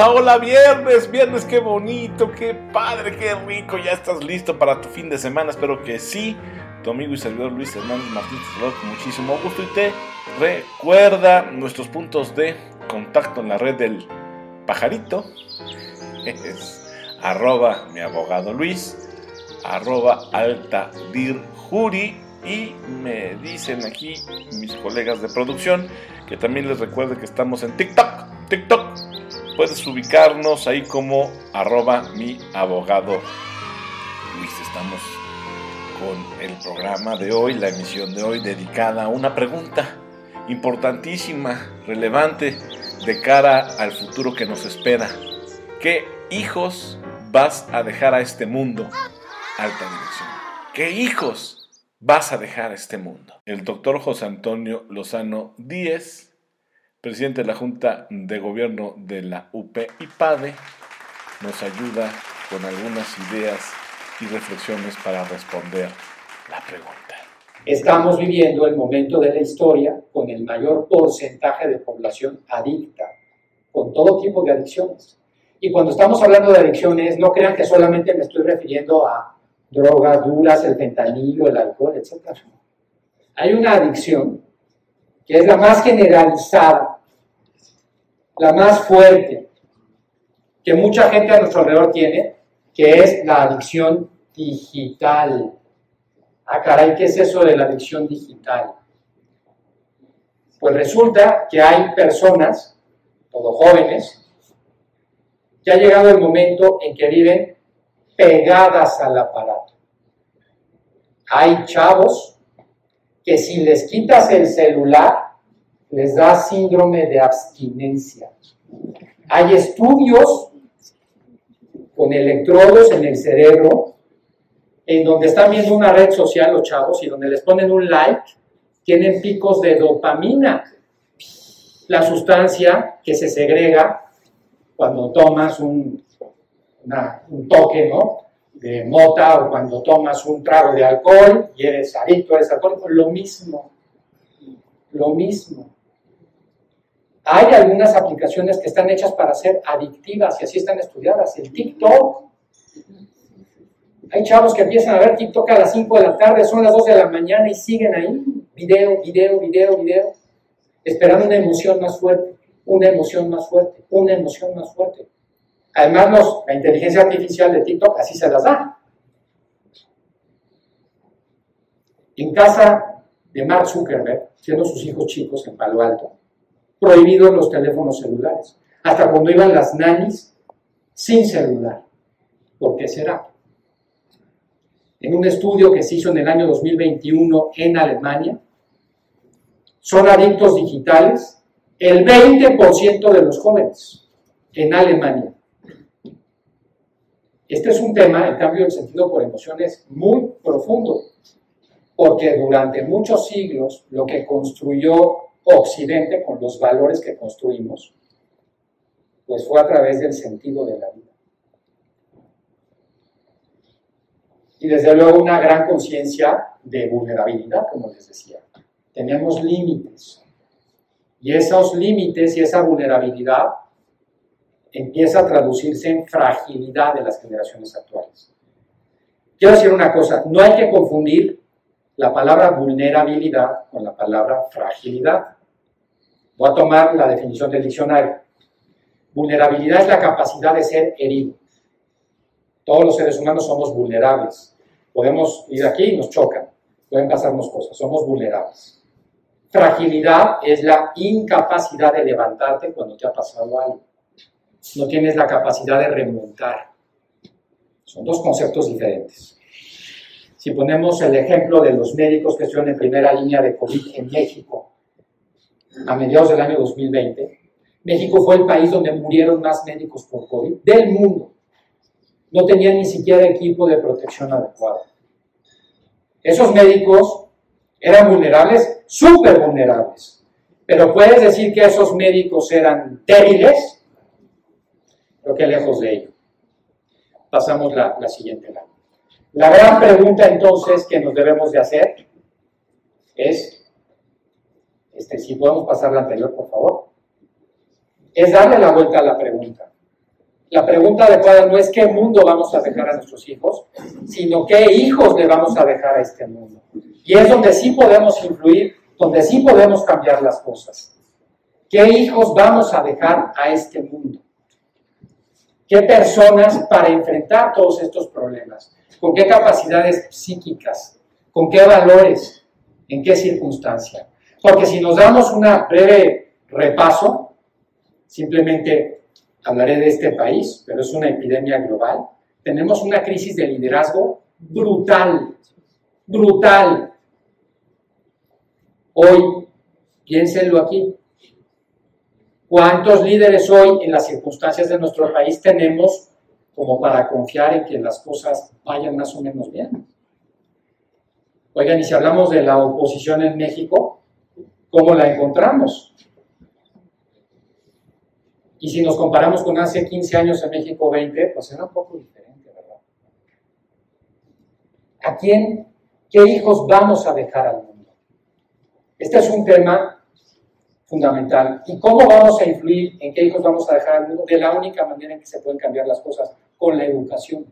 Hola, viernes, viernes, qué bonito, qué padre, qué rico. Ya estás listo para tu fin de semana. Espero que sí. Tu amigo y servidor Luis Hernández Martín te saluda con muchísimo gusto y te recuerda nuestros puntos de contacto en la red del pajarito. Es arroba mi abogado Luis, arroba alta dir juri y me dicen aquí mis colegas de producción que también les recuerde que estamos en TikTok. TikTok. Puedes ubicarnos ahí como arroba mi abogado Luis. Estamos con el programa de hoy, la emisión de hoy dedicada a una pregunta importantísima, relevante de cara al futuro que nos espera. ¿Qué hijos vas a dejar a este mundo? Alta dirección. ¿Qué hijos vas a dejar a este mundo. El doctor José Antonio Lozano Díez, presidente de la Junta de Gobierno de la UP y PADE, nos ayuda con algunas ideas y reflexiones para responder la pregunta. Estamos viviendo el momento de la historia con el mayor porcentaje de población adicta, con todo tipo de adicciones. Y cuando estamos hablando de adicciones, no crean que solamente me estoy refiriendo a drogas duras, el fentanilo, el alcohol, etc. Hay una adicción que es la más generalizada, la más fuerte, que mucha gente a nuestro alrededor tiene, que es la adicción digital. Ah, caray, ¿qué es eso de la adicción digital? Pues resulta que hay personas, todos jóvenes, que ha llegado el momento en que viven pegadas al aparato. Hay chavos que si les quitas el celular, les da síndrome de abstinencia. Hay estudios con electrodos en el cerebro en donde están viendo una red social los chavos y donde les ponen un like, tienen picos de dopamina, la sustancia que se segrega cuando tomas un un toque, ¿no? De mota o cuando tomas un trago de alcohol y eres adicto a ese alcohol, lo mismo, lo mismo. Hay algunas aplicaciones que están hechas para ser adictivas y así están estudiadas. El TikTok. Hay chavos que empiezan a ver TikTok a las 5 de la tarde, son las 2 de la mañana y siguen ahí, video, video, video, video, esperando una emoción más fuerte, una emoción más fuerte, una emoción más fuerte. Además, la inteligencia artificial de TikTok así se las da. En casa de Mark Zuckerberg, siendo sus hijos chicos en Palo Alto, prohibidos los teléfonos celulares. Hasta cuando iban las nanis sin celular. ¿Por qué será? En un estudio que se hizo en el año 2021 en Alemania, son adictos digitales el 20% de los jóvenes en Alemania. Este es un tema, el cambio del sentido por emociones, muy profundo, porque durante muchos siglos lo que construyó Occidente con los valores que construimos, pues fue a través del sentido de la vida. Y desde luego una gran conciencia de vulnerabilidad, como les decía. Tenemos límites. Y esos límites y esa vulnerabilidad empieza a traducirse en fragilidad de las generaciones actuales. Quiero decir una cosa, no hay que confundir la palabra vulnerabilidad con la palabra fragilidad. Voy a tomar la definición del diccionario. Vulnerabilidad es la capacidad de ser herido. Todos los seres humanos somos vulnerables. Podemos ir aquí y nos chocan. Pueden pasarnos cosas. Somos vulnerables. Fragilidad es la incapacidad de levantarte cuando te ha pasado algo no tienes la capacidad de remontar. Son dos conceptos diferentes. Si ponemos el ejemplo de los médicos que estuvieron en primera línea de COVID en México a mediados del año 2020, México fue el país donde murieron más médicos por COVID del mundo. No tenían ni siquiera equipo de protección adecuado. Esos médicos eran vulnerables, súper vulnerables. Pero puedes decir que esos médicos eran débiles, que lejos de ello. Pasamos la, la siguiente La gran pregunta entonces que nos debemos de hacer es, este, si podemos pasar la anterior, por favor, es darle la vuelta a la pregunta. La pregunta adecuada no es qué mundo vamos a dejar a nuestros hijos, sino qué hijos le vamos a dejar a este mundo. Y es donde sí podemos influir, donde sí podemos cambiar las cosas. ¿Qué hijos vamos a dejar a este mundo? ¿Qué personas para enfrentar todos estos problemas? ¿Con qué capacidades psíquicas? ¿Con qué valores? ¿En qué circunstancia? Porque si nos damos un breve repaso, simplemente hablaré de este país, pero es una epidemia global, tenemos una crisis de liderazgo brutal, brutal. Hoy, piénsenlo aquí, ¿cuántos líderes hoy en las circunstancias de nuestro país tenemos como para confiar en que las cosas vayan más o menos bien? Oigan, y si hablamos de la oposición en México, ¿cómo la encontramos? Y si nos comparamos con hace 15 años en México 20, pues era un poco diferente, ¿verdad? ¿A quién, qué hijos vamos a dejar al mundo? Este es un tema fundamental. ¿Y cómo vamos a influir en qué hijos vamos a dejar al mundo? De la única manera en que se pueden cambiar las cosas, con la educación.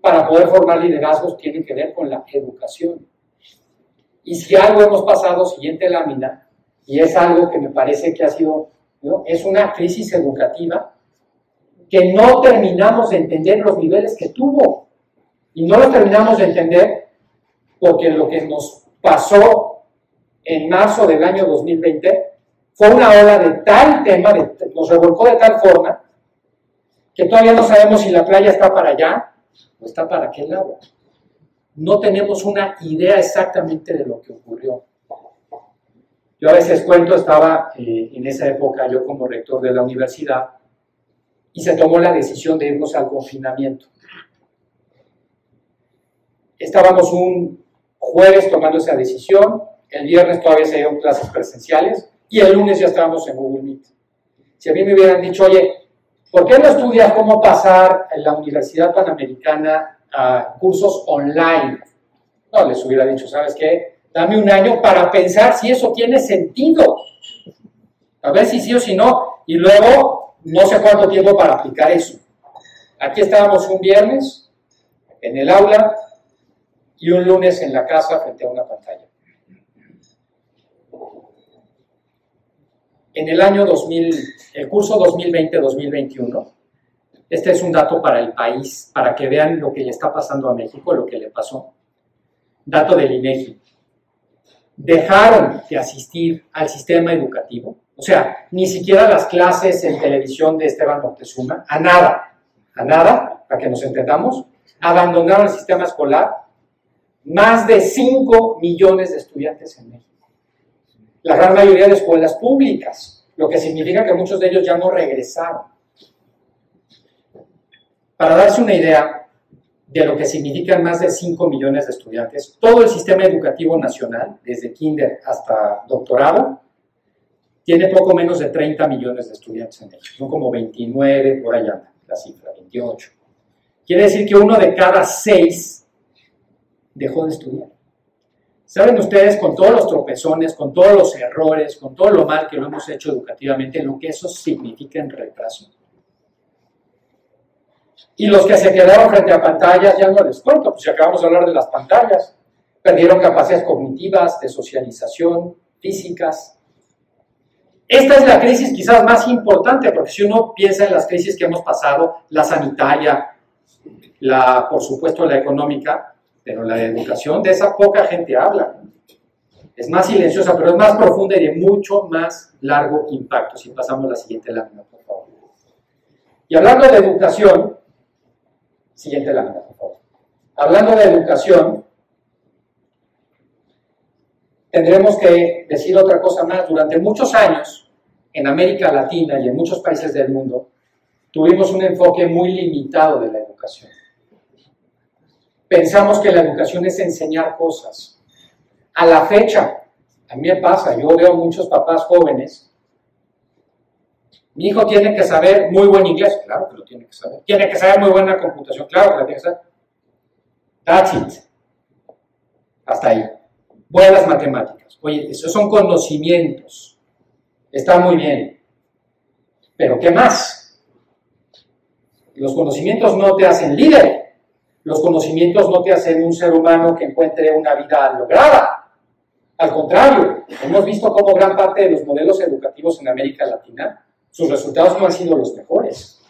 Para poder formar liderazgos tiene que ver con la educación. Y si algo hemos pasado, siguiente lámina, y es algo que me parece que ha sido es una crisis educativa que no terminamos de entender los niveles que tuvo. Y no lo terminamos de entender porque lo que nos pasó en marzo del año 2020 fue una ola de tal tema, nos revolcó de tal forma, que todavía no sabemos si la playa está para allá o está para aquel lado. No tenemos una idea exactamente de lo que ocurrió. Yo a veces cuento, estaba eh, en esa época yo como rector de la universidad y se tomó la decisión de irnos al confinamiento. Estábamos un jueves tomando esa decisión, el viernes todavía se dieron clases presenciales y el lunes ya estábamos en Google Meet. Si a mí me hubieran dicho, oye, ¿por qué no estudias cómo pasar en la Universidad Panamericana a cursos online? No, les hubiera dicho, ¿sabes qué? Dame un año para pensar si eso tiene sentido. A ver si sí o si no. Y luego, no sé cuánto tiempo para aplicar eso. Aquí estábamos un viernes en el aula y un lunes en la casa frente a una pantalla. En el año 2000, el curso 2020-2021, este es un dato para el país, para que vean lo que le está pasando a México, lo que le pasó. Dato del INEGI dejaron de asistir al sistema educativo, o sea, ni siquiera las clases en televisión de Esteban Moctezuma, a nada, a nada, para que nos entendamos, abandonaron el sistema escolar más de 5 millones de estudiantes en México. La gran mayoría de escuelas públicas, lo que significa que muchos de ellos ya no regresaron. Para darse una idea, de lo que significan más de 5 millones de estudiantes. Todo el sistema educativo nacional, desde kinder hasta doctorado, tiene poco menos de 30 millones de estudiantes en México. Son como 29, por allá la cifra, 28. Quiere decir que uno de cada seis dejó de estudiar. ¿Saben ustedes, con todos los tropezones, con todos los errores, con todo lo mal que lo hemos hecho educativamente, lo que eso significa en retraso? Y los que se quedaron frente a pantallas, ya no les cuento, pues si acabamos de hablar de las pantallas, perdieron capacidades cognitivas, de socialización, físicas. Esta es la crisis quizás más importante, porque si uno piensa en las crisis que hemos pasado, la sanitaria, la, por supuesto, la económica, pero la educación, de esa poca gente habla. Es más silenciosa, pero es más profunda y de mucho más largo impacto. Si pasamos a la siguiente lámina, por favor. Y hablando de educación, Siguiente lámina, por favor. Hablando de educación, tendremos que decir otra cosa más. Durante muchos años, en América Latina y en muchos países del mundo, tuvimos un enfoque muy limitado de la educación. Pensamos que la educación es enseñar cosas. A la fecha, a mí me pasa, yo veo muchos papás jóvenes mi hijo tiene que saber muy buen inglés, claro que lo tiene que saber. Tiene que saber muy buena computación, claro que lo tiene que saber. That's it. Hasta ahí. Las matemáticas. Oye, esos son conocimientos. Está muy bien. Pero ¿qué más? Los conocimientos no te hacen líder. Los conocimientos no te hacen un ser humano que encuentre una vida lograda. Al contrario, hemos visto cómo gran parte de los modelos educativos en América Latina, sus resultados no han sido los mejores.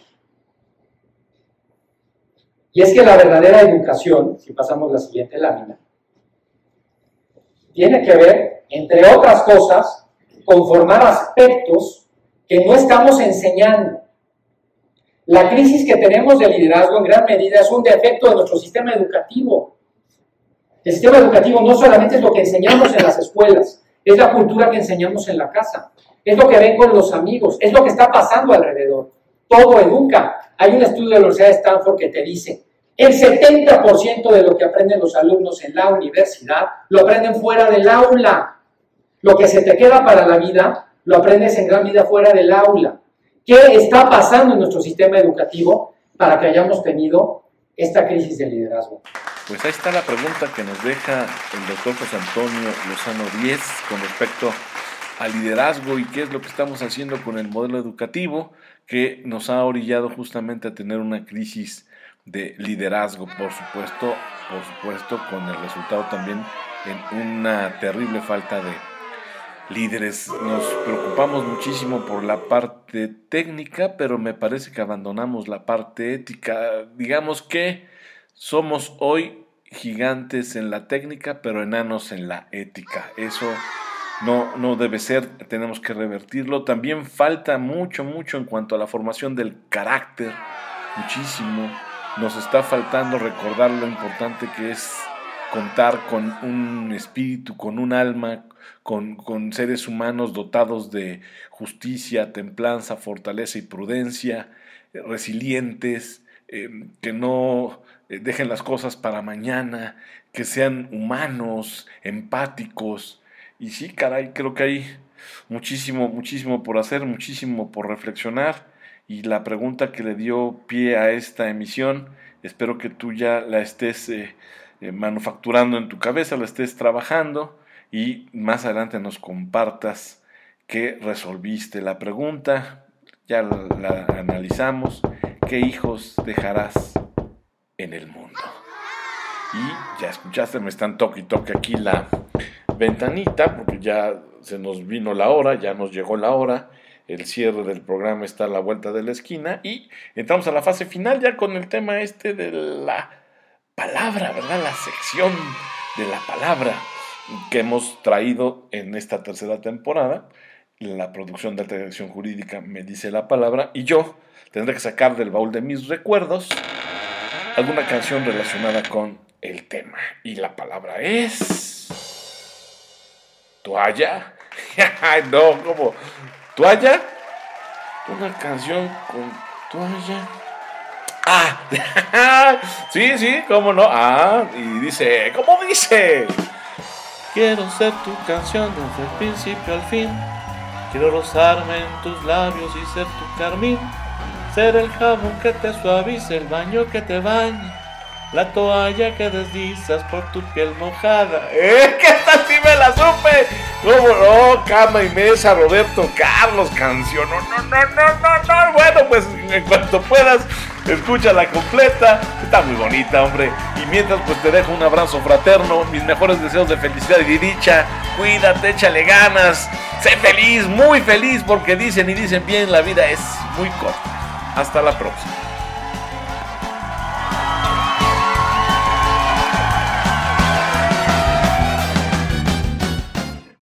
Y es que la verdadera educación, si pasamos la siguiente lámina, tiene que ver, entre otras cosas, con formar aspectos que no estamos enseñando. La crisis que tenemos de liderazgo en gran medida es un defecto de nuestro sistema educativo. El sistema educativo no solamente es lo que enseñamos en las escuelas, es la cultura que enseñamos en la casa, es lo que ven con los amigos, es lo que está pasando alrededor. Todo educa. Hay un estudio de la Universidad de Stanford que te dice, el 70% de lo que aprenden los alumnos en la universidad lo aprenden fuera del aula. Lo que se te queda para la vida, lo aprendes en gran medida fuera del aula. ¿Qué está pasando en nuestro sistema educativo para que hayamos tenido esta crisis de liderazgo? Pues ahí está la pregunta que nos deja el doctor José Antonio Lozano Díez con respecto al liderazgo y qué es lo que estamos haciendo con el modelo educativo que nos ha orillado justamente a tener una crisis de liderazgo, por supuesto, por supuesto, con el resultado también en una terrible falta de líderes. Nos preocupamos muchísimo por la parte técnica, pero me parece que abandonamos la parte ética. Digamos que somos hoy gigantes en la técnica, pero enanos en la ética. Eso no, no debe ser, tenemos que revertirlo. También falta mucho, mucho en cuanto a la formación del carácter, muchísimo. Nos está faltando recordar lo importante que es contar con un espíritu, con un alma, con, seres humanos dotados de justicia, templanza, fortaleza y prudencia, eh, resilientes, eh, que no eh, dejen las cosas para mañana, que sean humanos, empáticos. Y sí, caray, creo que hay muchísimo, muchísimo por hacer, muchísimo por reflexionar. Y la pregunta que le dio pie a esta emisión, espero que tú ya la estés manufacturando en tu cabeza, la estés trabajando y más adelante nos compartas qué resolviste la pregunta, ya la, analizamos, qué hijos dejarás en el mundo. Y ya escuchaste, me están toque y toque aquí la ventanita, porque ya se nos vino la hora, ya nos llegó la hora, el cierre del programa está a la vuelta de la esquina y entramos a la fase final ya con el tema este de la palabra, ¿verdad? La sección de la palabra que hemos traído en esta tercera temporada. La producción de alta dirección jurídica me dice la palabra y yo tendré que sacar del baúl de mis recuerdos alguna canción relacionada con el tema. Y la palabra es... Toalla. no, ¿cómo? ¿Toalla? Una canción con toalla. Ah, sí, sí, cómo no. Ah, y dice, ¿cómo dice? Quiero ser tu canción desde el principio al fin. Quiero rozarme en tus labios y ser tu carmín. Ser el jabón que te suavice, el baño que te bañe. La toalla que deslizas por tu piel mojada. ¡Eh! ¡Que esta sí me la supe! ¿Cómo no? Cama y mesa, Roberto Carlos, canción. No, no, no, no, no, no. Bueno, pues en cuanto puedas, escúchala completa. Está muy bonita, hombre. Y mientras, pues te dejo un abrazo fraterno. Mis mejores deseos de felicidad y de dicha. Cuídate, échale ganas. Sé feliz, muy feliz, porque dicen y dicen bien, la vida es muy corta. Hasta la próxima.